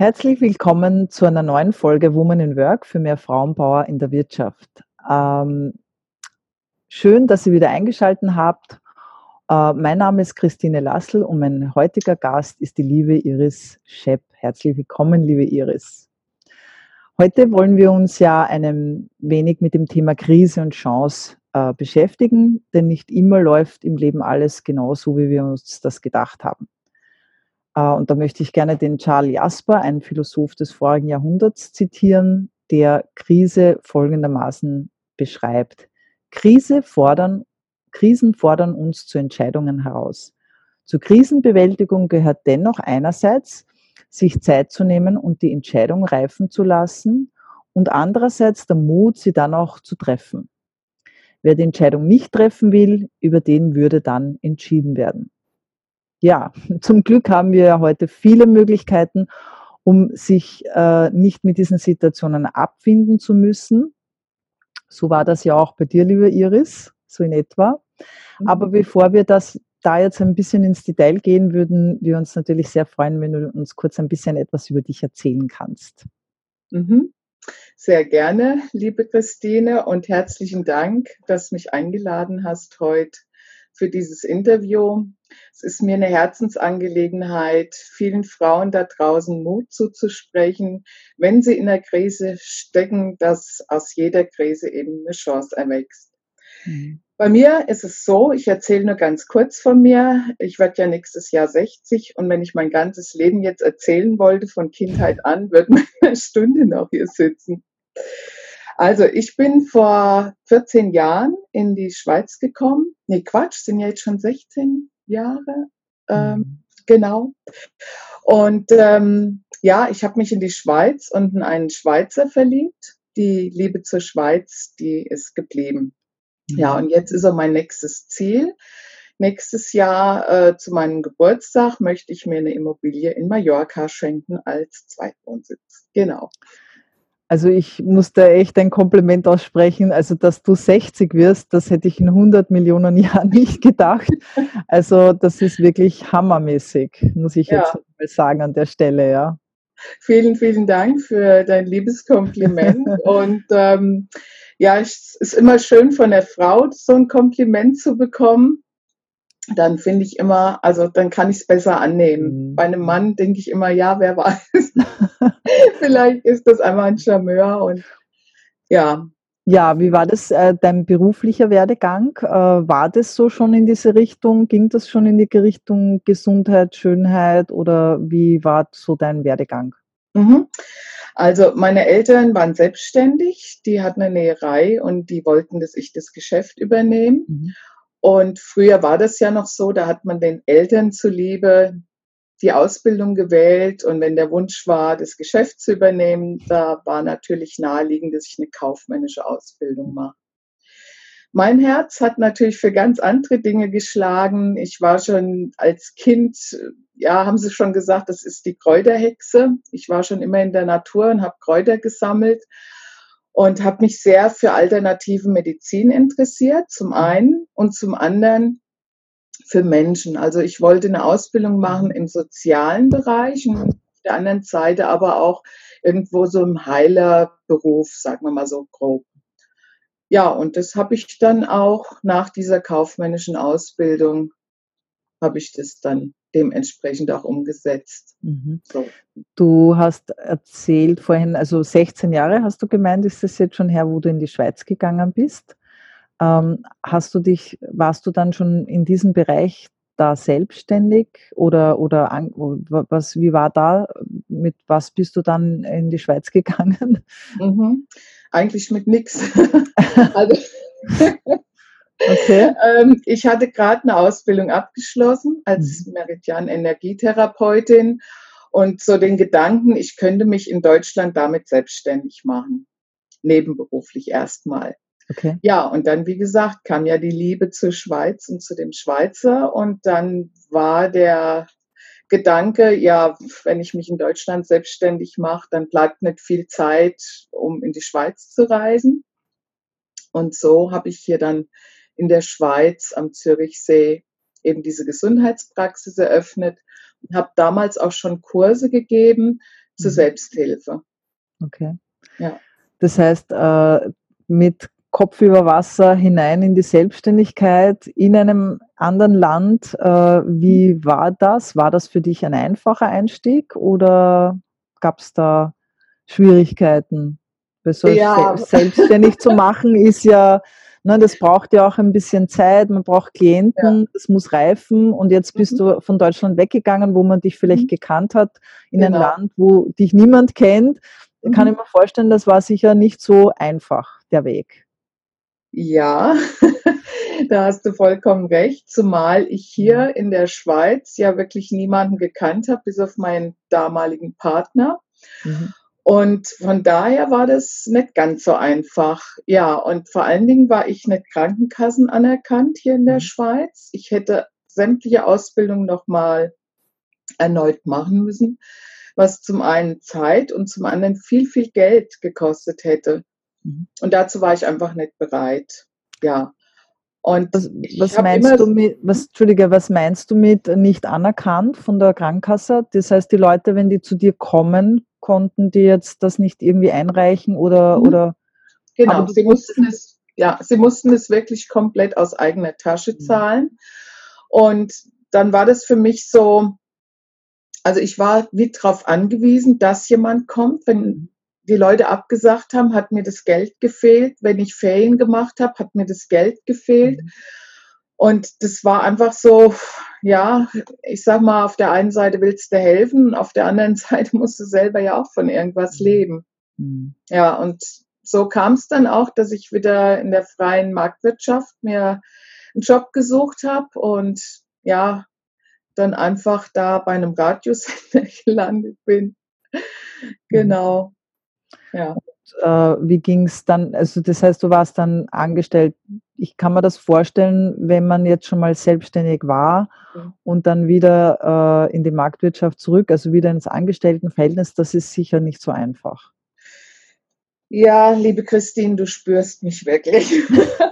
Herzlich willkommen zu einer neuen Folge Woman in Work für mehr Frauenpower in der Wirtschaft. Ähm, schön, dass ihr wieder eingeschaltet habt. Äh, mein Name ist Christine Lassel und mein heutiger Gast ist die liebe Iris Schepp. Herzlich willkommen, liebe Iris. Heute wollen wir uns ja ein wenig mit dem Thema Krise und Chance äh, beschäftigen, denn nicht immer läuft im Leben alles genau so, wie wir uns das gedacht haben. Äh, und da möchte ich gerne den Charles Jasper, einen Philosoph des vorigen Jahrhunderts, zitieren, der Krise folgendermaßen beschreibt. Krise fordern, Krisen fordern uns zu Entscheidungen heraus. Zur Krisenbewältigung gehört dennoch einerseits, sich Zeit zu nehmen und die Entscheidung reifen zu lassen und andererseits der Mut, sie dann auch zu treffen. Wer die Entscheidung nicht treffen will, über den würde dann entschieden werden ja, zum Glück haben wir heute viele Möglichkeiten, um sich äh, nicht mit diesen Situationen abfinden zu müssen. So war das ja auch bei dir, liebe Iris, so in etwa. Mhm. Aber bevor wir das da jetzt ein bisschen ins Detail gehen, würden wir uns natürlich sehr freuen, wenn du uns kurz ein bisschen etwas über dich erzählen kannst. Mhm. Sehr gerne, liebe Christine, und herzlichen Dank, dass du mich eingeladen hast heute für dieses Interview. Es ist mir eine Herzensangelegenheit, vielen Frauen da draußen Mut zuzusprechen, wenn sie in der Krise stecken, dass aus jeder Krise eben eine Chance erwächst. Mhm. Bei mir ist es so, ich erzähle nur ganz kurz von mir. Ich werde ja nächstes Jahr 60 und wenn ich mein ganzes Leben jetzt erzählen wollte, von Kindheit an, würde man eine Stunde noch hier sitzen. Also ich bin vor 14 Jahren in die Schweiz gekommen. Nee, Quatsch, sind ja jetzt schon 16 Jahre. Ähm, mhm. genau. Und ähm, ja, ich habe mich in die Schweiz und in einen Schweizer verliebt. Die Liebe zur Schweiz, die ist geblieben. Mhm. Ja, und jetzt ist auch mein nächstes Ziel. Nächstes Jahr äh, zu meinem Geburtstag möchte ich mir eine Immobilie in Mallorca schenken als Zweitwohnsitz. Genau. Also ich muss da echt ein Kompliment aussprechen. Also dass du 60 wirst, das hätte ich in 100 Millionen Jahren nicht gedacht. Also das ist wirklich hammermäßig, muss ich ja. jetzt mal sagen an der Stelle, ja. Vielen, vielen Dank für dein liebes Kompliment. Und ähm, ja, es ist immer schön von der Frau so ein Kompliment zu bekommen dann finde ich immer, also dann kann ich es besser annehmen. Mhm. Bei einem Mann denke ich immer, ja, wer weiß. Vielleicht ist das einmal ein Charmeur und ja. Ja, wie war das äh, dein beruflicher Werdegang? Äh, war das so schon in diese Richtung? Ging das schon in die Richtung Gesundheit, Schönheit oder wie war so dein Werdegang? Mhm. Also meine Eltern waren selbstständig, die hatten eine Näherei und die wollten, dass ich das Geschäft übernehme. Mhm. Und früher war das ja noch so, da hat man den Eltern zuliebe die Ausbildung gewählt und wenn der Wunsch war, das Geschäft zu übernehmen, da war natürlich naheliegend, dass ich eine kaufmännische Ausbildung mache. Mein Herz hat natürlich für ganz andere Dinge geschlagen. Ich war schon als Kind, ja, haben sie schon gesagt, das ist die Kräuterhexe. Ich war schon immer in der Natur und habe Kräuter gesammelt und habe mich sehr für alternative Medizin interessiert, zum einen und zum anderen für Menschen. Also ich wollte eine Ausbildung machen im sozialen Bereich und auf der anderen Seite aber auch irgendwo so im Heilerberuf, sagen wir mal so grob. Ja, und das habe ich dann auch nach dieser kaufmännischen Ausbildung, habe ich das dann dementsprechend auch umgesetzt. Mhm. So. Du hast erzählt vorhin, also 16 Jahre hast du gemeint, ist das jetzt schon her, wo du in die Schweiz gegangen bist. Ähm, hast du dich, warst du dann schon in diesem Bereich da selbstständig oder, oder an, was, wie war da, mit was bist du dann in die Schweiz gegangen? Mhm. Eigentlich mit nichts. also, Okay. Ähm, ich hatte gerade eine Ausbildung abgeschlossen als mhm. Meridian-Energietherapeutin und so den Gedanken, ich könnte mich in Deutschland damit selbstständig machen. Nebenberuflich erstmal. Okay. Ja, und dann, wie gesagt, kam ja die Liebe zur Schweiz und zu dem Schweizer und dann war der Gedanke, ja, wenn ich mich in Deutschland selbstständig mache, dann bleibt nicht viel Zeit, um in die Schweiz zu reisen. Und so habe ich hier dann in der Schweiz am Zürichsee eben diese Gesundheitspraxis eröffnet und habe damals auch schon Kurse gegeben zur mhm. Selbsthilfe. Okay. Ja. Das heißt, äh, mit Kopf über Wasser hinein in die Selbstständigkeit in einem anderen Land. Äh, wie mhm. war das? War das für dich ein einfacher Einstieg oder gab es da Schwierigkeiten? Weil so ja. selbstständig zu machen ist ja, ne, das braucht ja auch ein bisschen Zeit, man braucht Klienten, es ja. muss reifen und jetzt bist mhm. du von Deutschland weggegangen, wo man dich vielleicht mhm. gekannt hat, in genau. ein Land, wo dich niemand kennt. Mhm. Kann ich mir vorstellen, das war sicher nicht so einfach, der Weg. Ja, da hast du vollkommen recht, zumal ich hier in der Schweiz ja wirklich niemanden gekannt habe, bis auf meinen damaligen Partner. Mhm. Und von daher war das nicht ganz so einfach. Ja, und vor allen Dingen war ich nicht Krankenkassen anerkannt hier in der mhm. Schweiz. Ich hätte sämtliche Ausbildung nochmal erneut machen müssen, was zum einen Zeit und zum anderen viel, viel Geld gekostet hätte. Mhm. Und dazu war ich einfach nicht bereit. Ja. Und was, was meinst du mit, was, Entschuldige, was meinst du mit nicht anerkannt von der Krankenkasse? Das heißt, die Leute, wenn die zu dir kommen, konnten die jetzt das nicht irgendwie einreichen oder, mhm. oder Genau, sie mussten es, ja, sie mussten es wirklich komplett aus eigener Tasche mhm. zahlen. Und dann war das für mich so, also ich war wie darauf angewiesen, dass jemand kommt, wenn mhm die Leute abgesagt haben, hat mir das Geld gefehlt. Wenn ich Ferien gemacht habe, hat mir das Geld gefehlt. Mhm. Und das war einfach so, ja, ich sag mal, auf der einen Seite willst du helfen, auf der anderen Seite musst du selber ja auch von irgendwas mhm. leben. Mhm. Ja, und so kam es dann auch, dass ich wieder in der freien Marktwirtschaft mir einen Job gesucht habe und ja, dann einfach da bei einem Radiosender gelandet bin. Mhm. Genau. Ja. Und, äh, wie ging es dann? Also das heißt, du warst dann angestellt. Ich kann mir das vorstellen, wenn man jetzt schon mal selbstständig war mhm. und dann wieder äh, in die Marktwirtschaft zurück, also wieder ins Angestelltenverhältnis, das ist sicher nicht so einfach. Ja, liebe Christine, du spürst mich wirklich.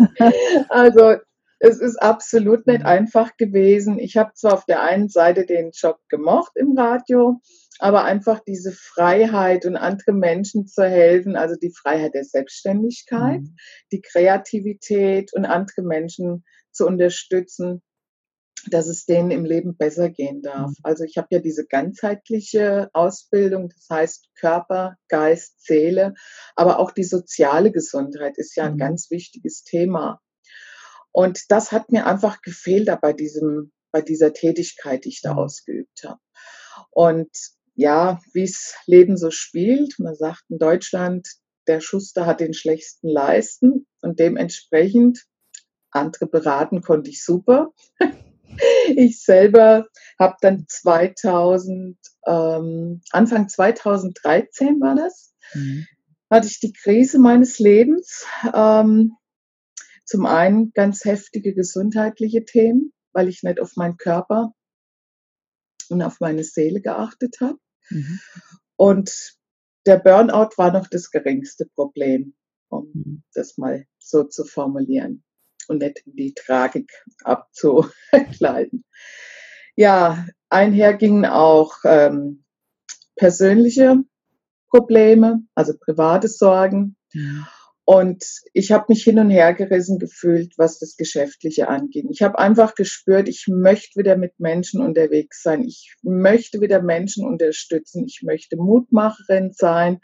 also es ist absolut nicht mhm. einfach gewesen. Ich habe zwar auf der einen Seite den Job gemocht im Radio, aber einfach diese Freiheit und andere Menschen zu helfen, also die Freiheit der Selbstständigkeit, mhm. die Kreativität und andere Menschen zu unterstützen, dass es denen im Leben besser gehen darf. Mhm. Also ich habe ja diese ganzheitliche Ausbildung, das heißt Körper, Geist, Seele, aber auch die soziale Gesundheit ist ja ein mhm. ganz wichtiges Thema. Und das hat mir einfach gefehlt bei diesem, bei dieser Tätigkeit, die ich da mhm. ausgeübt habe. Und ja, wie es Leben so spielt. Man sagt in Deutschland, der Schuster hat den schlechtesten Leisten und dementsprechend andere beraten konnte ich super. ich selber habe dann 2000, ähm, Anfang 2013 war das, mhm. hatte ich die Krise meines Lebens. Ähm, zum einen ganz heftige gesundheitliche Themen, weil ich nicht auf meinen Körper und auf meine Seele geachtet habe. Mhm. Und der Burnout war noch das geringste Problem, um mhm. das mal so zu formulieren und nicht die Tragik abzukleiden. Ja, einher gingen auch ähm, persönliche Probleme, also private Sorgen. Ja. Und ich habe mich hin und her gerissen gefühlt, was das Geschäftliche anging. Ich habe einfach gespürt, ich möchte wieder mit Menschen unterwegs sein. Ich möchte wieder Menschen unterstützen. Ich möchte Mutmacherin sein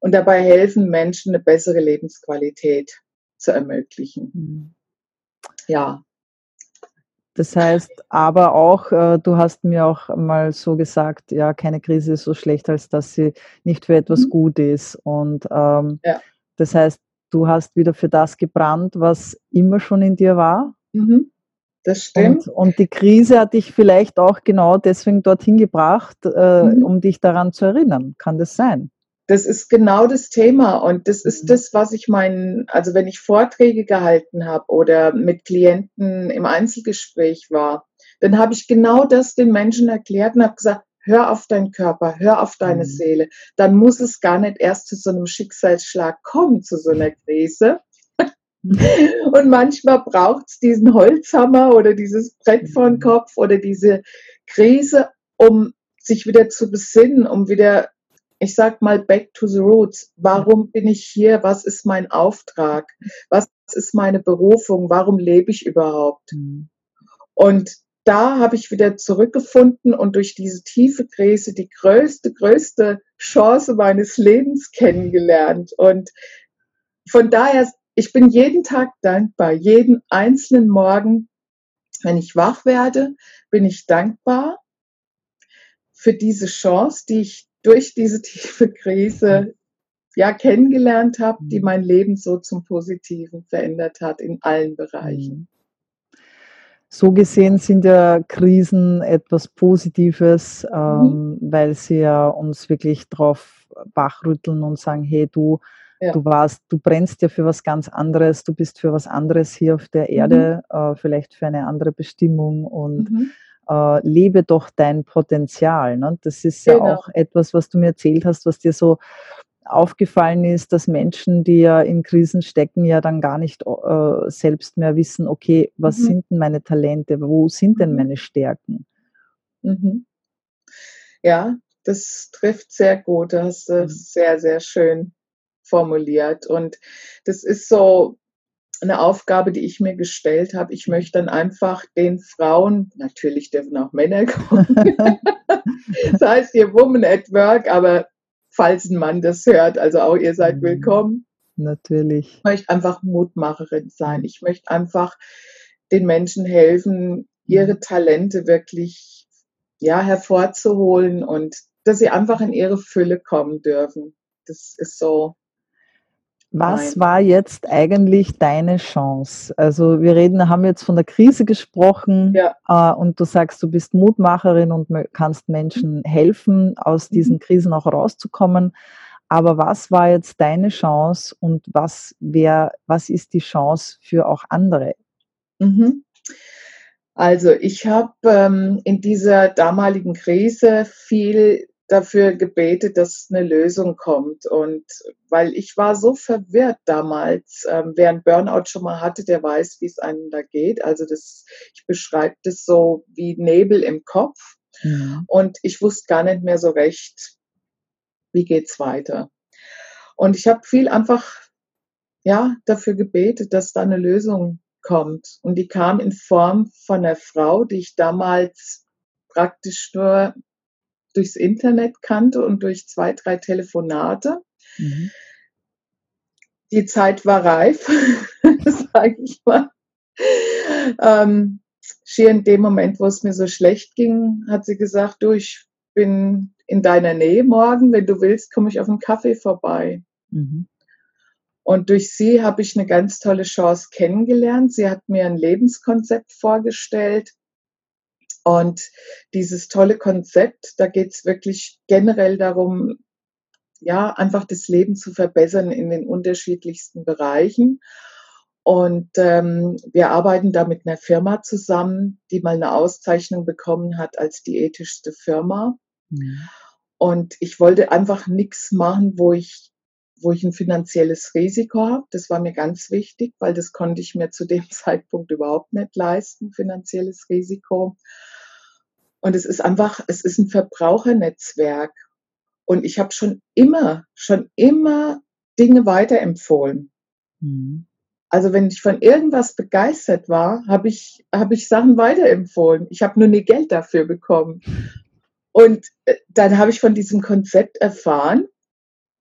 und dabei helfen, Menschen eine bessere Lebensqualität zu ermöglichen. Mhm. Ja. Das heißt aber auch, äh, du hast mir auch mal so gesagt, ja, keine Krise ist so schlecht, als dass sie nicht für etwas mhm. gut ist. Und ähm, ja das heißt, du hast wieder für das gebrannt, was immer schon in dir war. Mhm. Das stimmt. Und, und, die Krise hat dich vielleicht auch genau deswegen dorthin gebracht, äh, mhm. um dich daran zu erinnern. Kann das sein? Das ist genau das Thema und das ist mhm. das, was ich meinen, also wenn ich Vorträge gehalten habe oder mit Klienten im Einzelgespräch war, dann habe ich genau das den Menschen erklärt und habe gesagt, hör auf deinen Körper, hör auf deine mhm. Seele. Dann muss es gar nicht erst zu so einem Schicksalsschlag kommen, zu so einer Krise. Und manchmal braucht es diesen Holzhammer oder dieses Brett vor den mhm. Kopf oder diese Krise, um sich wieder zu besinnen, um wieder ich sag mal, back to the roots. Warum bin ich hier? Was ist mein Auftrag? Was ist meine Berufung? Warum lebe ich überhaupt? Mhm. Und da habe ich wieder zurückgefunden und durch diese tiefe Krise die größte, größte Chance meines Lebens kennengelernt. Und von daher, ich bin jeden Tag dankbar, jeden einzelnen Morgen, wenn ich wach werde, bin ich dankbar für diese Chance, die ich durch diese tiefe Krise ja kennengelernt habe, die mhm. mein Leben so zum Positiven verändert hat in allen Bereichen. Mhm. So gesehen sind ja Krisen etwas Positives, mhm. ähm, weil sie ja uns wirklich drauf wachrütteln und sagen, hey du, ja. du warst, du brennst ja für was ganz anderes, du bist für was anderes hier auf der Erde, mhm. äh, vielleicht für eine andere Bestimmung und mhm äh, lebe doch dein Potenzial. Ne? Das ist ja genau. auch etwas, was du mir erzählt hast, was dir so aufgefallen ist, dass Menschen, die ja in Krisen stecken, ja dann gar nicht äh, selbst mehr wissen, okay, was mhm. sind denn meine Talente, wo sind denn mhm. meine Stärken? Mhm. Ja, das trifft sehr gut, das hast du mhm. sehr, sehr schön formuliert. Und das ist so, eine Aufgabe, die ich mir gestellt habe. Ich möchte dann einfach den Frauen, natürlich dürfen auch Männer kommen, das heißt hier Woman at Work, aber falls ein Mann das hört, also auch ihr seid mhm. willkommen. Natürlich. Ich möchte einfach Mutmacherin sein. Ich möchte einfach den Menschen helfen, ihre mhm. Talente wirklich ja, hervorzuholen und dass sie einfach in ihre Fülle kommen dürfen. Das ist so was war jetzt eigentlich deine Chance? Also wir reden, haben jetzt von der Krise gesprochen ja. äh, und du sagst, du bist Mutmacherin und kannst Menschen helfen, aus diesen mhm. Krisen auch rauszukommen. Aber was war jetzt deine Chance und was wär, was ist die Chance für auch andere? Mhm. Also ich habe ähm, in dieser damaligen Krise viel dafür gebetet, dass eine Lösung kommt. Und weil ich war so verwirrt damals, ähm, wer ein Burnout schon mal hatte, der weiß, wie es einem da geht. Also das, ich beschreibe das so wie Nebel im Kopf. Mhm. Und ich wusste gar nicht mehr so recht, wie geht's weiter. Und ich habe viel einfach ja dafür gebetet, dass da eine Lösung kommt. Und die kam in Form von einer Frau, die ich damals praktisch nur durchs Internet kannte und durch zwei, drei Telefonate. Mhm. Die Zeit war reif, sage ich mal. Ähm, schier in dem Moment, wo es mir so schlecht ging, hat sie gesagt, du, ich bin in deiner Nähe morgen, wenn du willst, komme ich auf einen Kaffee vorbei. Mhm. Und durch sie habe ich eine ganz tolle Chance kennengelernt. Sie hat mir ein Lebenskonzept vorgestellt, und dieses tolle Konzept, da geht es wirklich generell darum, ja, einfach das Leben zu verbessern in den unterschiedlichsten Bereichen. Und ähm, wir arbeiten da mit einer Firma zusammen, die mal eine Auszeichnung bekommen hat als die ethischste Firma. Mhm. Und ich wollte einfach nichts machen, wo ich, wo ich ein finanzielles Risiko habe. Das war mir ganz wichtig, weil das konnte ich mir zu dem Zeitpunkt überhaupt nicht leisten, finanzielles Risiko. Und es ist einfach, es ist ein Verbrauchernetzwerk. Und ich habe schon immer, schon immer Dinge weiterempfohlen. Mhm. Also wenn ich von irgendwas begeistert war, habe ich, hab ich Sachen weiterempfohlen. Ich habe nur nie Geld dafür bekommen. Und äh, dann habe ich von diesem Konzept erfahren,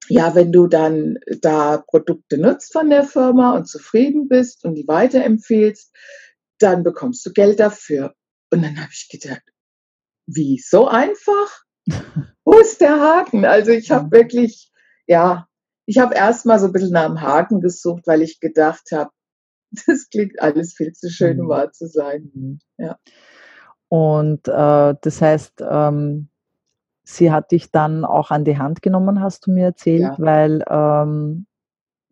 ja, wenn du dann da Produkte nutzt von der Firma und zufrieden bist und die weiterempfehlst, dann bekommst du Geld dafür. Und dann habe ich gedacht, wie, so einfach? Wo ist der Haken? Also ich habe wirklich, ja, ich habe erstmal so ein bisschen nach dem Haken gesucht, weil ich gedacht habe, das klingt alles viel zu schön, um mhm. wahr zu sein. Mhm. Ja. Und äh, das heißt, ähm, sie hat dich dann auch an die Hand genommen, hast du mir erzählt, ja. weil, ähm,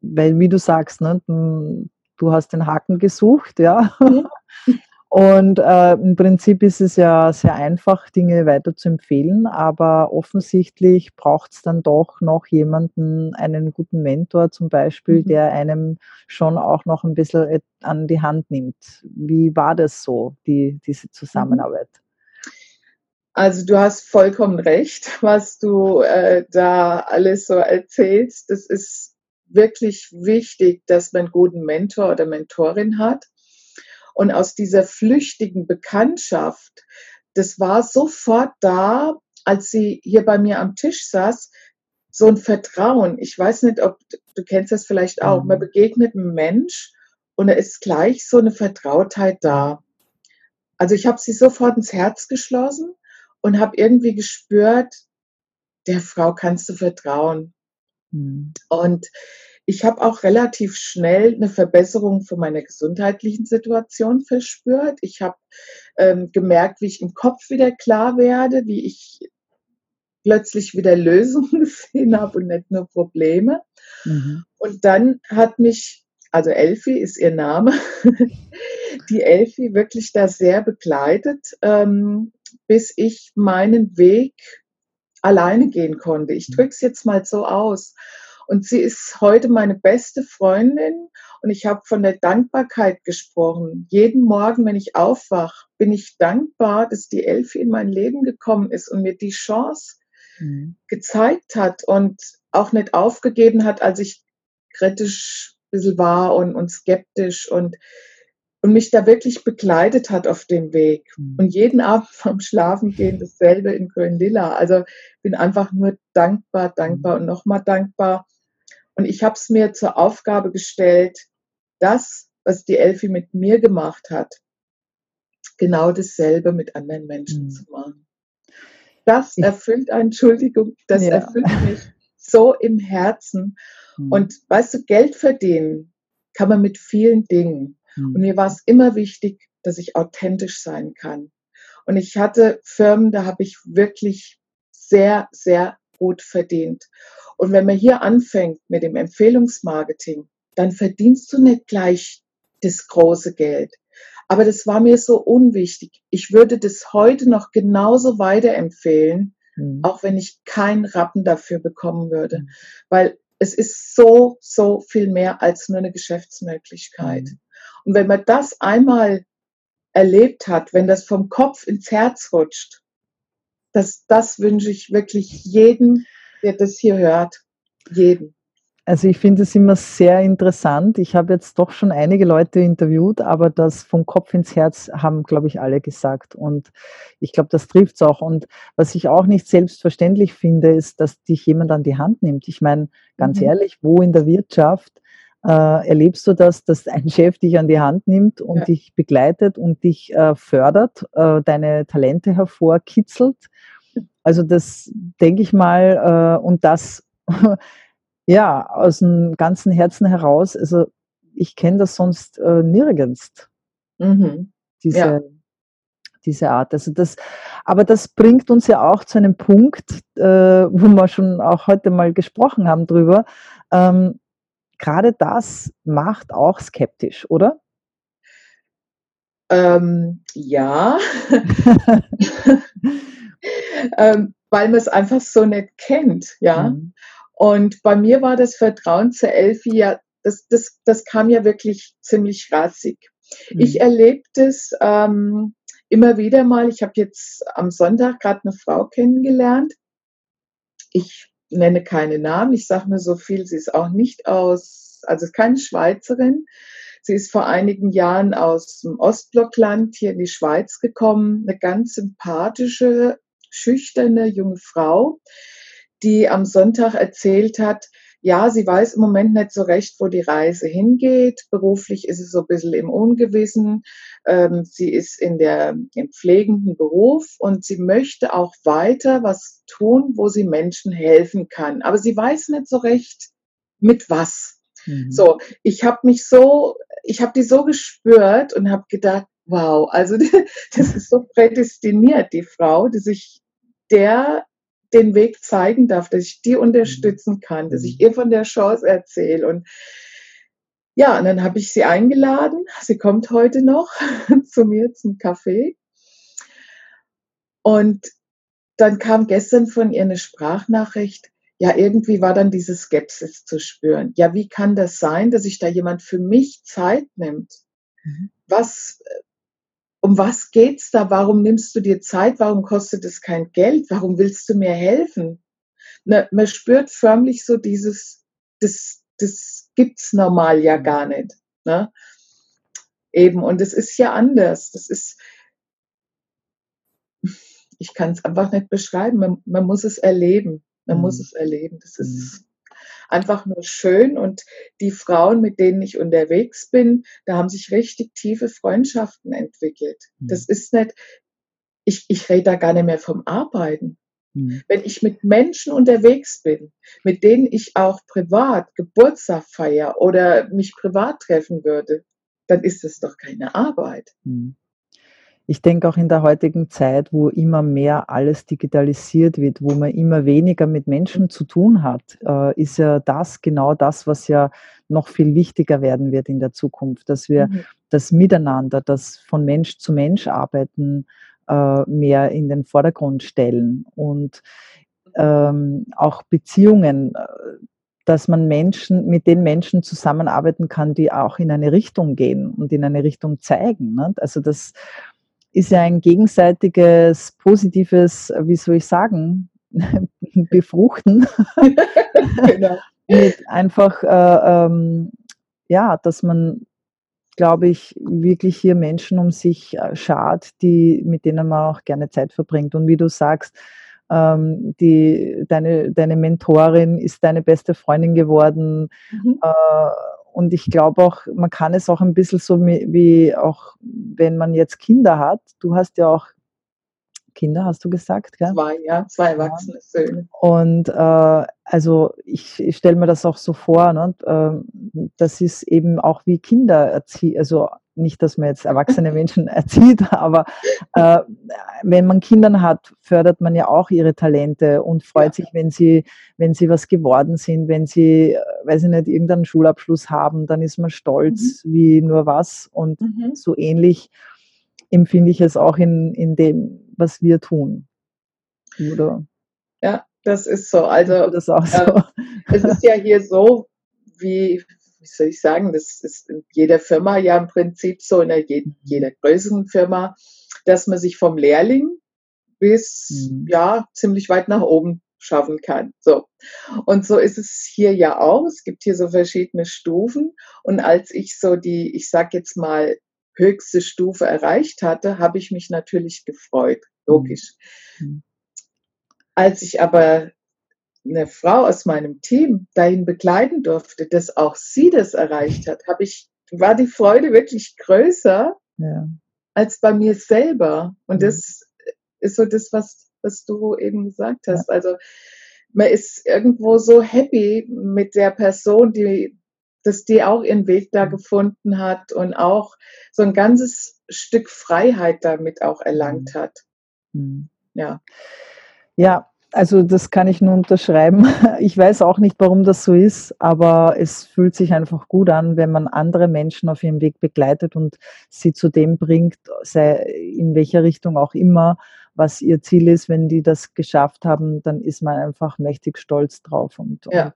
weil, wie du sagst, ne, du hast den Haken gesucht, ja. Mhm. Und äh, im Prinzip ist es ja sehr einfach, Dinge weiter zu empfehlen, aber offensichtlich braucht es dann doch noch jemanden, einen guten Mentor zum Beispiel, mhm. der einem schon auch noch ein bisschen an die Hand nimmt. Wie war das so, die, diese Zusammenarbeit? Also du hast vollkommen recht, was du äh, da alles so erzählst. Das ist wirklich wichtig, dass man einen guten Mentor oder Mentorin hat. Und aus dieser flüchtigen Bekanntschaft, das war sofort da, als sie hier bei mir am Tisch saß, so ein Vertrauen. Ich weiß nicht, ob du kennst das vielleicht auch. Man mhm. begegnet einem Mensch und da ist gleich so eine Vertrautheit da. Also ich habe sie sofort ins Herz geschlossen und habe irgendwie gespürt, der Frau kannst du vertrauen. Mhm. Und ich habe auch relativ schnell eine Verbesserung von meiner gesundheitlichen Situation verspürt. Ich habe ähm, gemerkt, wie ich im Kopf wieder klar werde, wie ich plötzlich wieder Lösungen gesehen habe und nicht nur Probleme. Mhm. Und dann hat mich, also Elfi ist ihr Name, die Elfi wirklich da sehr begleitet, ähm, bis ich meinen Weg alleine gehen konnte. Ich drücke es jetzt mal so aus. Und sie ist heute meine beste Freundin und ich habe von der Dankbarkeit gesprochen. Jeden Morgen, wenn ich aufwache, bin ich dankbar, dass die Elfi in mein Leben gekommen ist und mir die Chance mhm. gezeigt hat und auch nicht aufgegeben hat, als ich kritisch ein bisschen war und, und skeptisch und, und mich da wirklich begleitet hat auf dem Weg. Mhm. Und jeden Abend vorm Schlafengehen dasselbe in Grün-Lilla. Also bin einfach nur dankbar, dankbar mhm. und nochmal dankbar. Und ich habe es mir zur Aufgabe gestellt, das, was die Elfi mit mir gemacht hat, genau dasselbe mit anderen Menschen mhm. zu machen das erfüllt, Entschuldigung, das ja. erfüllt mich so im Herzen. Hm. Und weißt du, Geld verdienen kann man mit vielen Dingen. Hm. Und mir war es immer wichtig, dass ich authentisch sein kann. Und ich hatte Firmen, da habe ich wirklich sehr, sehr gut verdient. Und wenn man hier anfängt mit dem Empfehlungsmarketing, dann verdienst du nicht gleich das große Geld. Aber das war mir so unwichtig. Ich würde das heute noch genauso weiterempfehlen, mhm. auch wenn ich keinen Rappen dafür bekommen würde. Mhm. Weil es ist so, so viel mehr als nur eine Geschäftsmöglichkeit. Mhm. Und wenn man das einmal erlebt hat, wenn das vom Kopf ins Herz rutscht, das, das wünsche ich wirklich jedem, der das hier hört. Jeden. Also ich finde es immer sehr interessant. Ich habe jetzt doch schon einige Leute interviewt, aber das vom Kopf ins Herz haben, glaube ich, alle gesagt. Und ich glaube, das trifft es auch. Und was ich auch nicht selbstverständlich finde, ist, dass dich jemand an die Hand nimmt. Ich meine, ganz mhm. ehrlich, wo in der Wirtschaft äh, erlebst du das, dass ein Chef dich an die Hand nimmt und ja. dich begleitet und dich äh, fördert, äh, deine Talente hervorkitzelt? Also das denke ich mal, äh, und das ja, aus dem ganzen Herzen heraus. Also ich kenne das sonst äh, nirgends. Mhm. Diese, ja. diese Art. Also das, aber das bringt uns ja auch zu einem Punkt, äh, wo wir schon auch heute mal gesprochen haben drüber. Ähm, Gerade das macht auch skeptisch, oder? Ähm, ja. ähm, weil man es einfach so nicht kennt, ja. Mhm. Und bei mir war das Vertrauen zur Elfi ja, das, das, das kam ja wirklich ziemlich rassig. Mhm. Ich erlebe das ähm, immer wieder mal. Ich habe jetzt am Sonntag gerade eine Frau kennengelernt. Ich nenne keine Namen. Ich sage nur so viel. Sie ist auch nicht aus, also ist keine Schweizerin. Sie ist vor einigen Jahren aus dem Ostblockland hier in die Schweiz gekommen. Eine ganz sympathische, schüchterne junge Frau, die am Sonntag erzählt hat, ja, sie weiß im Moment nicht so recht, wo die Reise hingeht. Beruflich ist es so ein bisschen im Ungewissen. Ähm, sie ist in der, im pflegenden Beruf und sie möchte auch weiter was tun, wo sie Menschen helfen kann. Aber sie weiß nicht so recht, mit was. Mhm. So, ich habe mich so, ich habe die so gespürt und habe gedacht, wow, also das ist so prädestiniert, die Frau, die sich der den Weg zeigen darf, dass ich die unterstützen kann, dass ich mhm. ihr von der Chance erzähle. Und ja, und dann habe ich sie eingeladen. Sie kommt heute noch zu mir zum Kaffee. Und dann kam gestern von ihr eine Sprachnachricht. Ja, irgendwie war dann diese Skepsis zu spüren. Ja, wie kann das sein, dass sich da jemand für mich Zeit nimmt? Mhm. Was, um was geht's da? Warum nimmst du dir Zeit? Warum kostet es kein Geld? Warum willst du mir helfen? Ne, man spürt förmlich so dieses, das, das gibt's normal ja gar nicht. Ne? Eben, und es ist ja anders. Das ist, ich kann es einfach nicht beschreiben. Man, man, muss es erleben. Man mhm. muss es erleben. Das ist mhm. Einfach nur schön. Und die Frauen, mit denen ich unterwegs bin, da haben sich richtig tiefe Freundschaften entwickelt. Mhm. Das ist nicht, ich, ich rede da gar nicht mehr vom Arbeiten. Mhm. Wenn ich mit Menschen unterwegs bin, mit denen ich auch privat Geburtstag feiere oder mich privat treffen würde, dann ist es doch keine Arbeit. Mhm. Ich denke auch in der heutigen Zeit, wo immer mehr alles digitalisiert wird, wo man immer weniger mit Menschen zu tun hat, äh, ist ja das genau das, was ja noch viel wichtiger werden wird in der Zukunft, dass wir mhm. das Miteinander, das von Mensch zu Mensch arbeiten, äh, mehr in den Vordergrund stellen und ähm, auch Beziehungen, äh, dass man Menschen mit den Menschen zusammenarbeiten kann, die auch in eine Richtung gehen und in eine Richtung zeigen. Ne? Also das ist ja ein gegenseitiges, positives, wie soll ich sagen, befruchten. genau. mit einfach, äh, ähm, ja, dass man glaube ich, wirklich hier Menschen um sich äh, schart, die, mit denen man auch gerne Zeit verbringt. Und wie du sagst, ähm, die, deine, deine Mentorin ist deine beste Freundin geworden. Mhm. Äh, und ich glaube auch, man kann es auch ein bisschen so wie auch, wenn man jetzt Kinder hat. Du hast ja auch Kinder, hast du gesagt, gell? Zwei, ja, zwei erwachsene Söhne. Und äh, also ich, ich stelle mir das auch so vor, ne? äh, das ist eben auch wie Kinder erziehen, also nicht, dass man jetzt erwachsene Menschen erzieht, aber äh, wenn man Kinder hat, fördert man ja auch ihre Talente und freut ja. sich, wenn sie, wenn sie was geworden sind, wenn sie, weiß ich nicht, irgendeinen Schulabschluss haben, dann ist man stolz mhm. wie nur was und mhm. so ähnlich empfinde ich es auch in, in dem, was wir tun. Oder? Ja, das ist so. Also das auch so. Äh, es ist ja hier so, wie, wie soll ich sagen, das ist in jeder Firma ja im Prinzip so, in der, mhm. jeder größeren Firma, dass man sich vom Lehrling bis mhm. ja ziemlich weit nach oben schaffen kann. So. Und so ist es hier ja auch. Es gibt hier so verschiedene Stufen. Und als ich so die, ich sag jetzt mal, höchste Stufe erreicht hatte, habe ich mich natürlich gefreut, logisch. Mhm. Als ich aber eine Frau aus meinem Team dahin begleiten durfte, dass auch sie das erreicht hat, habe ich, war die Freude wirklich größer ja. als bei mir selber. Und mhm. das ist so das, was, was du eben gesagt hast. Ja. Also man ist irgendwo so happy mit der Person, die dass die auch ihren Weg da mhm. gefunden hat und auch so ein ganzes Stück Freiheit damit auch erlangt mhm. hat. Mhm. Ja. Ja, also das kann ich nur unterschreiben. Ich weiß auch nicht, warum das so ist, aber es fühlt sich einfach gut an, wenn man andere Menschen auf ihrem Weg begleitet und sie zu dem bringt, sei in welcher Richtung auch immer, was ihr Ziel ist. Wenn die das geschafft haben, dann ist man einfach mächtig stolz drauf. Und, ja. und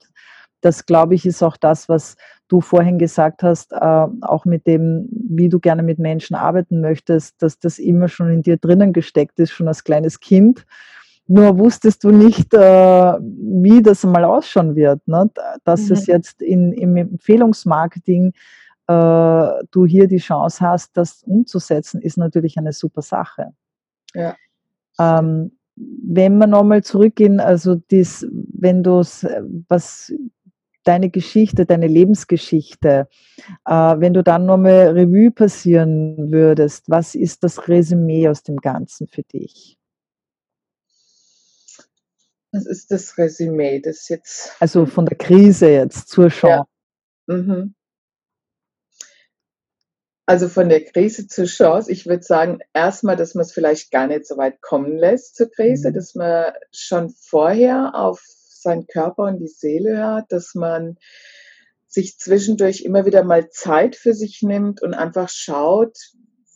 das, glaube ich, ist auch das, was du vorhin gesagt hast, äh, auch mit dem, wie du gerne mit Menschen arbeiten möchtest, dass das immer schon in dir drinnen gesteckt ist, schon als kleines Kind. Nur wusstest du nicht, äh, wie das mal ausschauen wird. Ne? Dass mhm. es jetzt in, im Empfehlungsmarketing äh, du hier die Chance hast, das umzusetzen, ist natürlich eine super Sache. Ja. Ähm, wenn wir nochmal zurückgehen, also dies, wenn du was deine Geschichte, deine Lebensgeschichte, äh, wenn du dann nochmal Revue passieren würdest, was ist das Resümee aus dem Ganzen für dich? Was ist das Resümee? Das jetzt. Also von der Krise jetzt zur Chance. Ja. Mhm. Also von der Krise zur Chance. Ich würde sagen, erstmal, dass man es vielleicht gar nicht so weit kommen lässt zur Krise, mhm. dass man schon vorher auf seinen Körper und die Seele hört, dass man sich zwischendurch immer wieder mal Zeit für sich nimmt und einfach schaut,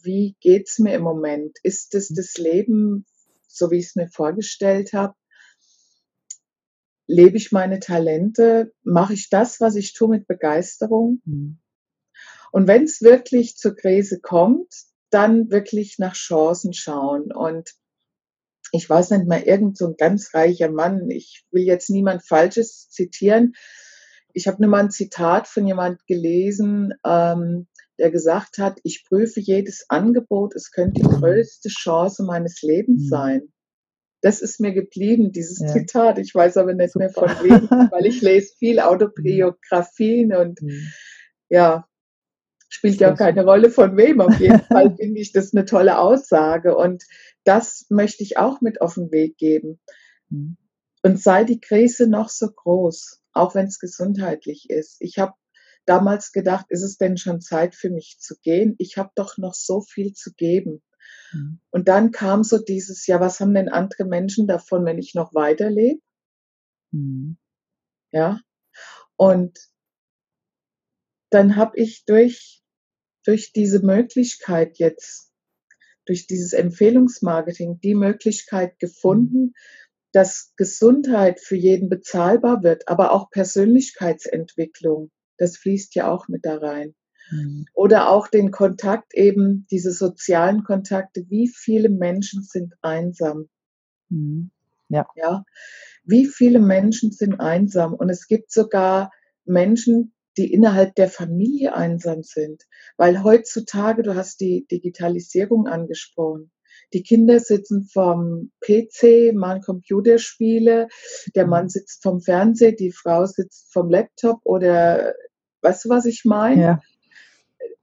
wie geht es mir im Moment? Ist es das Leben, so wie ich es mir vorgestellt habe? Lebe ich meine Talente? Mache ich das, was ich tue, mit Begeisterung? Mhm. Und wenn es wirklich zur Krise kommt, dann wirklich nach Chancen schauen. Und ich weiß nicht mal, irgend so ein ganz reicher Mann, ich will jetzt niemand Falsches zitieren. Ich habe nur mal ein Zitat von jemand gelesen, ähm, der gesagt hat, ich prüfe jedes Angebot, es könnte die größte Chance meines Lebens mhm. sein. Das ist mir geblieben, dieses ja. Zitat. Ich weiß aber nicht Super. mehr von wem, weil ich lese viel Autobiografien und mhm. ja, spielt ja auch keine Rolle von wem. Auf jeden Fall finde ich das eine tolle Aussage und das möchte ich auch mit auf den Weg geben. Mhm. Und sei die Krise noch so groß, auch wenn es gesundheitlich ist. Ich habe damals gedacht, ist es denn schon Zeit für mich zu gehen? Ich habe doch noch so viel zu geben. Mhm. Und dann kam so dieses, ja, was haben denn andere Menschen davon, wenn ich noch weiterlebe? Mhm. Ja. Und dann habe ich durch durch diese Möglichkeit jetzt, durch dieses Empfehlungsmarketing, die Möglichkeit gefunden, dass Gesundheit für jeden bezahlbar wird, aber auch Persönlichkeitsentwicklung, das fließt ja auch mit da rein. Mhm. Oder auch den Kontakt eben, diese sozialen Kontakte. Wie viele Menschen sind einsam? Mhm. Ja. ja. Wie viele Menschen sind einsam? Und es gibt sogar Menschen, die innerhalb der Familie einsam sind. Weil heutzutage, du hast die Digitalisierung angesprochen. Die Kinder sitzen vom PC, machen Computerspiele, der Mann sitzt vom Fernseher, die Frau sitzt vom Laptop oder weißt du, was ich meine? Ja.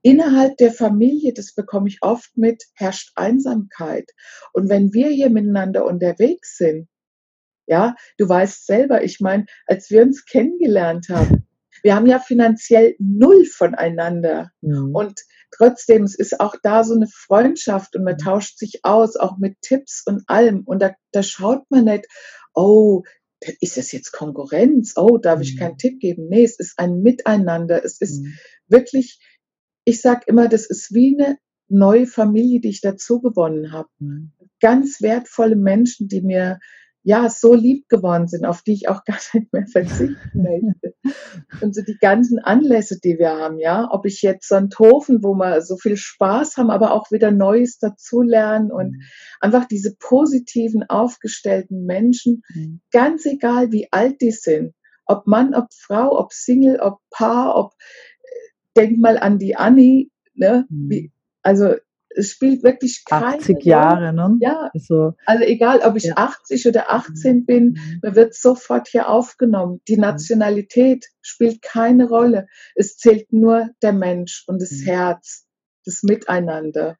Innerhalb der Familie, das bekomme ich oft mit, herrscht Einsamkeit. Und wenn wir hier miteinander unterwegs sind, ja, du weißt selber, ich meine, als wir uns kennengelernt haben, wir haben ja finanziell null voneinander. Mhm. Und trotzdem, es ist auch da so eine Freundschaft und man mhm. tauscht sich aus, auch mit Tipps und allem. Und da, da schaut man nicht, oh, ist das jetzt Konkurrenz? Oh, darf ich keinen mhm. Tipp geben? Nee, es ist ein Miteinander. Es ist mhm. wirklich, ich sage immer, das ist wie eine neue Familie, die ich dazu gewonnen habe. Mhm. Ganz wertvolle Menschen, die mir ja, so lieb geworden sind, auf die ich auch gar nicht mehr verzichten möchte. Und so die ganzen Anlässe, die wir haben, ja, ob ich jetzt Tofen, wo wir so viel Spaß haben, aber auch wieder Neues dazulernen und mhm. einfach diese positiven, aufgestellten Menschen, mhm. ganz egal wie alt die sind, ob Mann, ob Frau, ob Single, ob Paar, ob, denk mal an die Annie, ne, mhm. wie, also es spielt wirklich keine 80 Jahre, ne? Ja. Also, also egal, ob ich ja. 80 oder 18 mhm. bin, mhm. man wird sofort hier aufgenommen. Die mhm. Nationalität spielt keine Rolle. Es zählt nur der Mensch und das Herz, das Miteinander.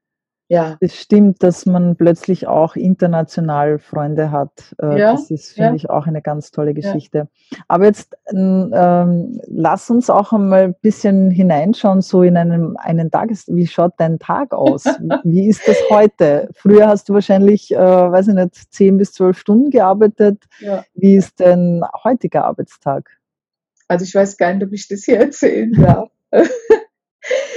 Ja. Es stimmt, dass man plötzlich auch international Freunde hat. Äh, ja, das ist, finde ja. ich, auch eine ganz tolle Geschichte. Ja. Aber jetzt ähm, lass uns auch einmal ein bisschen hineinschauen, so in einem einen Tages, wie schaut dein Tag aus? wie ist das heute? Früher hast du wahrscheinlich, äh, weiß ich nicht, zehn bis zwölf Stunden gearbeitet. Wie ist dein heutiger Arbeitstag? Also ich weiß gar nicht, ob ich das hier erzählen darf.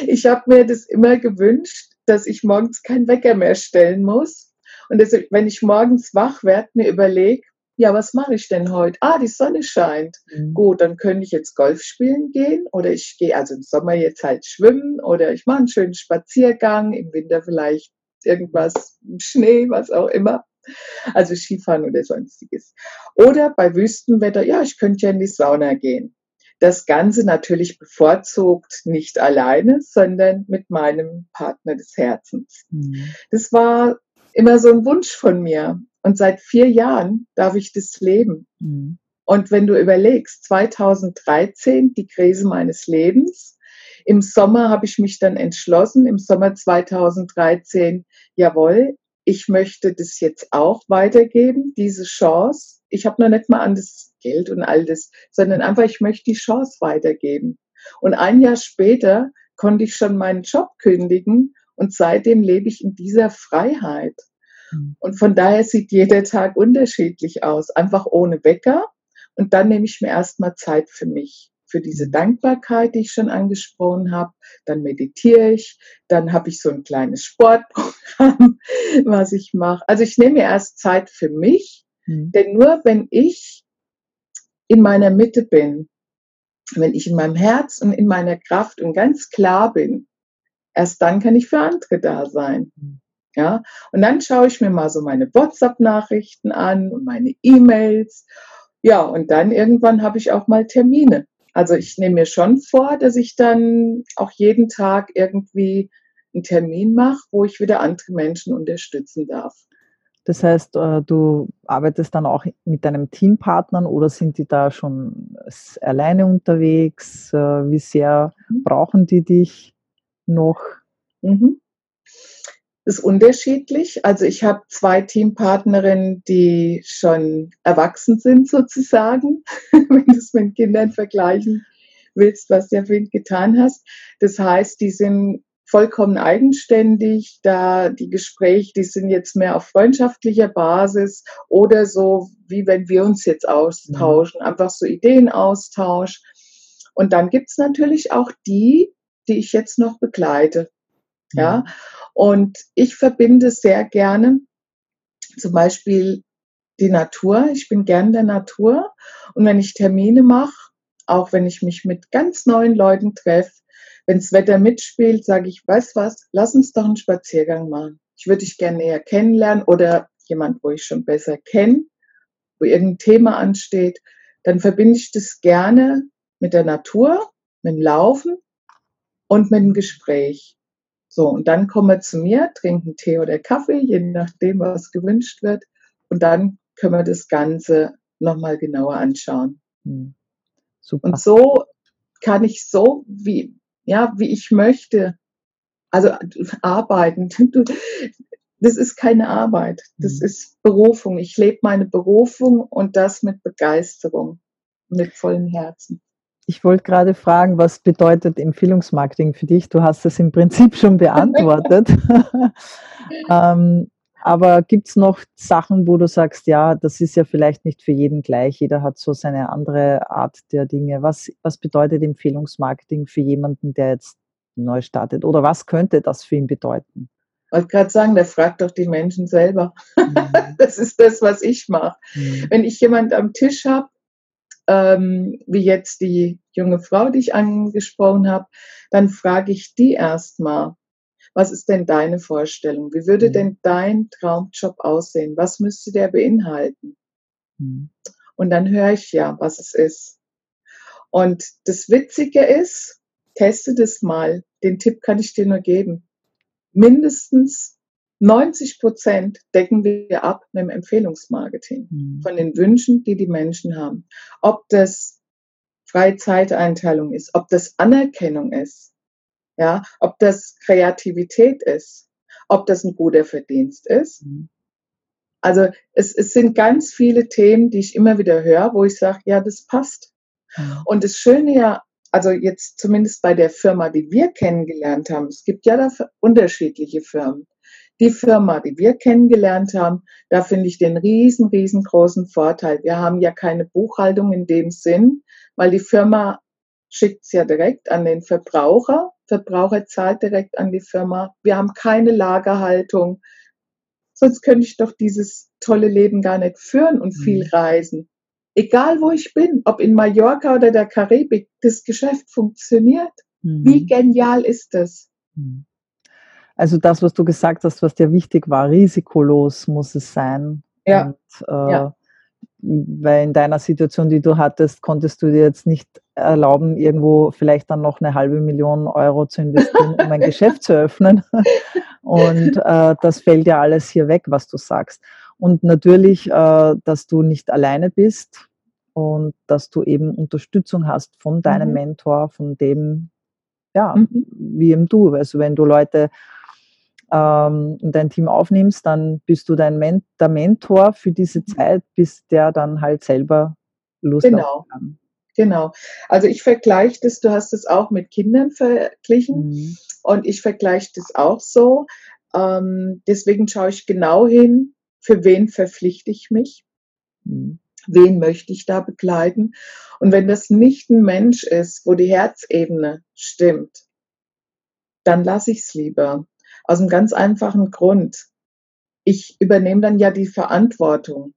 ich habe mir das immer gewünscht, dass ich morgens keinen Wecker mehr stellen muss. Und deshalb, wenn ich morgens wach werde, mir überlege, ja, was mache ich denn heute? Ah, die Sonne scheint. Mhm. Gut, dann könnte ich jetzt Golf spielen gehen oder ich gehe also im Sommer jetzt halt schwimmen oder ich mache einen schönen Spaziergang, im Winter vielleicht irgendwas, Schnee, was auch immer. Also Skifahren oder sonstiges. Oder bei Wüstenwetter, ja, ich könnte ja in die Sauna gehen. Das Ganze natürlich bevorzugt nicht alleine, sondern mit meinem Partner des Herzens. Mhm. Das war immer so ein Wunsch von mir. Und seit vier Jahren darf ich das leben. Mhm. Und wenn du überlegst, 2013 die Krise meines Lebens, im Sommer habe ich mich dann entschlossen, im Sommer 2013, jawohl, ich möchte das jetzt auch weitergeben, diese Chance. Ich habe noch nicht mal an das Geld und all das, sondern einfach, ich möchte die Chance weitergeben. Und ein Jahr später konnte ich schon meinen Job kündigen und seitdem lebe ich in dieser Freiheit. Hm. Und von daher sieht jeder Tag unterschiedlich aus, einfach ohne Wecker. Und dann nehme ich mir erstmal Zeit für mich, für diese hm. Dankbarkeit, die ich schon angesprochen habe. Dann meditiere ich, dann habe ich so ein kleines Sportprogramm, was ich mache. Also ich nehme mir erst Zeit für mich, mhm. denn nur wenn ich in meiner Mitte bin, wenn ich in meinem Herz und in meiner Kraft und ganz klar bin, Erst dann kann ich für andere da sein. Mhm. Ja, und dann schaue ich mir mal so meine WhatsApp-Nachrichten an und meine E-Mails. Ja, und dann irgendwann habe ich auch mal Termine. Also ich nehme mir schon vor, dass ich dann auch jeden Tag irgendwie einen Termin mache, wo ich wieder andere Menschen unterstützen darf. Das heißt, äh, du arbeitest dann auch mit deinem Teampartnern oder sind die da schon alleine unterwegs? Äh, wie sehr mhm. brauchen die dich noch? Mhm. Das ist unterschiedlich. Also ich habe zwei Teampartnerinnen, die schon erwachsen sind sozusagen, wenn du es mit Kindern vergleichen willst, was du ja vorhin getan hast. Das heißt, die sind vollkommen eigenständig. Da die Gespräche, die sind jetzt mehr auf freundschaftlicher Basis oder so, wie wenn wir uns jetzt austauschen, mhm. einfach so Ideenaustausch. Und dann gibt's natürlich auch die, die ich jetzt noch begleite. Ja, mhm. und ich verbinde sehr gerne zum Beispiel die Natur. Ich bin gern der Natur. Und wenn ich Termine mache, auch wenn ich mich mit ganz neuen Leuten treffe, wenn das Wetter mitspielt, sage ich, weißt was, lass uns doch einen Spaziergang machen. Ich würde dich gerne näher kennenlernen oder jemand, wo ich schon besser kenne, wo irgendein Thema ansteht, dann verbinde ich das gerne mit der Natur, mit dem Laufen und mit dem Gespräch. So, und dann kommen wir zu mir, trinken Tee oder Kaffee, je nachdem, was gewünscht wird. Und dann können wir das Ganze nochmal genauer anschauen. Hm. Und so kann ich so, wie, ja, wie ich möchte. Also arbeiten. Das ist keine Arbeit. Das mhm. ist Berufung. Ich lebe meine Berufung und das mit Begeisterung, mit vollem Herzen. Ich wollte gerade fragen, was bedeutet Empfehlungsmarketing für dich? Du hast es im Prinzip schon beantwortet. ähm, aber gibt es noch Sachen, wo du sagst, ja, das ist ja vielleicht nicht für jeden gleich, jeder hat so seine andere Art der Dinge. Was, was bedeutet Empfehlungsmarketing für jemanden, der jetzt neu startet? Oder was könnte das für ihn bedeuten? Ich wollte gerade sagen, der fragt doch die Menschen selber. Mhm. das ist das, was ich mache. Mhm. Wenn ich jemand am Tisch habe, ähm, wie jetzt die junge Frau, die ich angesprochen habe, dann frage ich die erstmal, was ist denn deine Vorstellung? Wie würde mhm. denn dein Traumjob aussehen? Was müsste der beinhalten? Mhm. Und dann höre ich ja, was es ist. Und das Witzige ist, teste das mal. Den Tipp kann ich dir nur geben. Mindestens 90 Prozent decken wir ab mit dem Empfehlungsmarketing mhm. von den Wünschen, die die Menschen haben. Ob das freie Zeiteinteilung ist, ob das Anerkennung ist, ja, ob das Kreativität ist, ob das ein guter Verdienst ist. Mhm. Also es, es sind ganz viele Themen, die ich immer wieder höre, wo ich sage, ja, das passt. Mhm. Und das Schöne ja, also jetzt zumindest bei der Firma, die wir kennengelernt haben, es gibt ja da unterschiedliche Firmen. Die Firma, die wir kennengelernt haben, da finde ich den riesen, riesengroßen Vorteil. Wir haben ja keine Buchhaltung in dem Sinn, weil die Firma schickt es ja direkt an den Verbraucher Verbraucher zahlt direkt an die Firma. Wir haben keine Lagerhaltung. Sonst könnte ich doch dieses tolle Leben gar nicht führen und viel mhm. reisen. Egal wo ich bin, ob in Mallorca oder der Karibik, das Geschäft funktioniert. Mhm. Wie genial ist das? Mhm. Also das, was du gesagt hast, was dir wichtig war, risikolos muss es sein. Ja. Und, äh, ja weil in deiner Situation, die du hattest, konntest du dir jetzt nicht erlauben, irgendwo vielleicht dann noch eine halbe Million Euro zu investieren, um ein Geschäft zu öffnen. Und äh, das fällt ja alles hier weg, was du sagst. Und natürlich, äh, dass du nicht alleine bist und dass du eben Unterstützung hast von deinem mhm. Mentor, von dem, ja, mhm. wie eben du. Also wenn du Leute ähm, in dein Team aufnimmst, dann bist du dein Men der Mentor für diese mhm. Zeit, bis der dann halt selber Lust genau. kann. Genau. Also ich vergleiche das, du hast es auch mit Kindern verglichen mhm. und ich vergleiche das auch so. Ähm, deswegen schaue ich genau hin, für wen verpflichte ich mich. Mhm. Wen möchte ich da begleiten? Und wenn das nicht ein Mensch ist, wo die Herzebene stimmt, dann lasse ich es lieber. Aus einem ganz einfachen Grund. Ich übernehme dann ja die Verantwortung.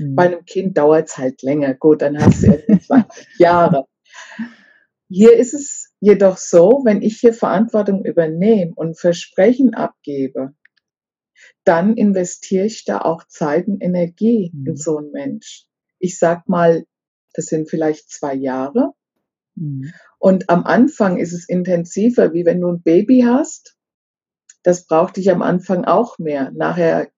Mhm. Bei einem Kind dauert es halt länger. Gut, dann hast du irgendwie 20 Jahre. Hier ist es jedoch so, wenn ich hier Verantwortung übernehme und Versprechen abgebe, dann investiere ich da auch Zeit und Energie mhm. in so einen Mensch. Ich sag mal, das sind vielleicht zwei Jahre. Mhm. Und am Anfang ist es intensiver, wie wenn du ein Baby hast. Das braucht dich am Anfang auch mehr. Nachher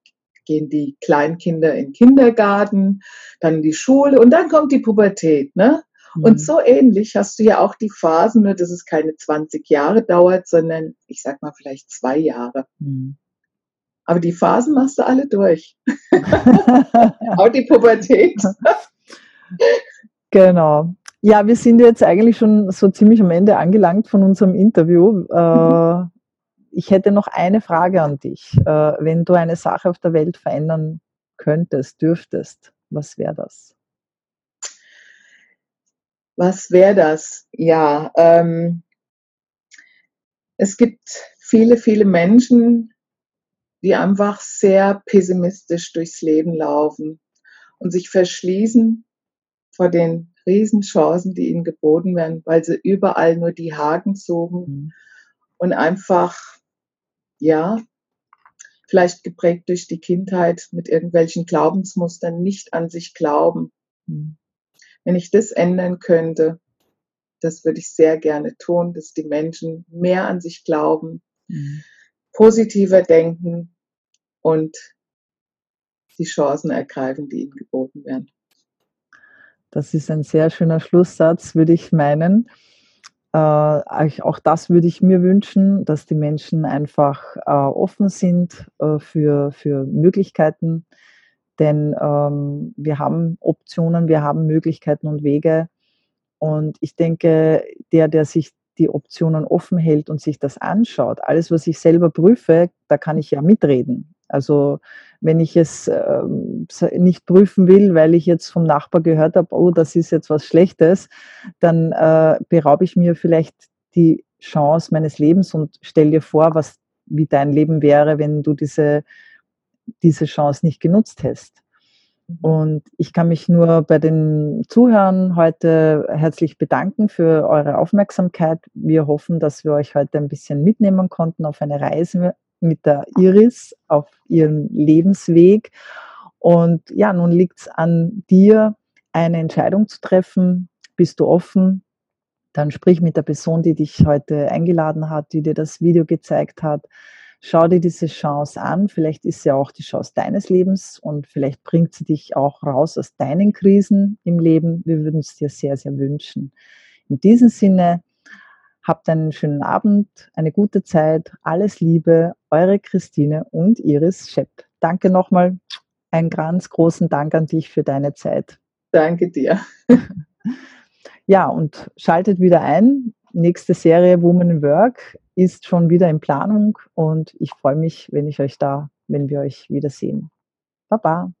gehen die Kleinkinder in den Kindergarten, dann in die Schule und dann kommt die Pubertät. Ne? Mhm. Und so ähnlich hast du ja auch die Phasen, nur dass es keine 20 Jahre dauert, sondern ich sag mal vielleicht zwei Jahre. Mhm. Aber die Phasen machst du alle durch. auch die Pubertät. genau. Ja, wir sind jetzt eigentlich schon so ziemlich am Ende angelangt von unserem Interview. Mhm. Ich hätte noch eine Frage an dich. Äh, wenn du eine Sache auf der Welt verändern könntest, dürftest, was wäre das? Was wäre das? Ja, ähm, es gibt viele, viele Menschen, die einfach sehr pessimistisch durchs Leben laufen und sich verschließen vor den Riesenchancen, die ihnen geboten werden, weil sie überall nur die Haken suchen mhm. und einfach, ja, vielleicht geprägt durch die Kindheit mit irgendwelchen Glaubensmustern nicht an sich glauben. Mhm. Wenn ich das ändern könnte, das würde ich sehr gerne tun, dass die Menschen mehr an sich glauben, mhm. positiver denken und die Chancen ergreifen, die ihnen geboten werden. Das ist ein sehr schöner Schlusssatz, würde ich meinen. Äh, auch das würde ich mir wünschen, dass die Menschen einfach äh, offen sind äh, für, für Möglichkeiten, denn ähm, wir haben Optionen, wir haben Möglichkeiten und Wege. Und ich denke, der, der sich die Optionen offen hält und sich das anschaut, alles, was ich selber prüfe, da kann ich ja mitreden. Also wenn ich es äh, nicht prüfen will, weil ich jetzt vom Nachbar gehört habe, oh, das ist jetzt was Schlechtes, dann äh, beraube ich mir vielleicht die Chance meines Lebens und stell dir vor, was wie dein Leben wäre, wenn du diese diese Chance nicht genutzt hast. Mhm. Und ich kann mich nur bei den Zuhörern heute herzlich bedanken für eure Aufmerksamkeit. Wir hoffen, dass wir euch heute ein bisschen mitnehmen konnten auf eine Reise mit der Iris auf ihrem Lebensweg. Und ja, nun liegt es an dir, eine Entscheidung zu treffen. Bist du offen? Dann sprich mit der Person, die dich heute eingeladen hat, die dir das Video gezeigt hat. Schau dir diese Chance an. Vielleicht ist sie auch die Chance deines Lebens und vielleicht bringt sie dich auch raus aus deinen Krisen im Leben. Wir würden es dir sehr, sehr wünschen. In diesem Sinne, habt einen schönen Abend, eine gute Zeit. Alles Liebe, eure Christine und Iris Schepp. Danke nochmal. Einen ganz großen Dank an dich für deine Zeit. Danke dir. Ja, und schaltet wieder ein. Nächste Serie Woman in Work ist schon wieder in Planung und ich freue mich, wenn ich euch da, wenn wir euch wiedersehen. Baba.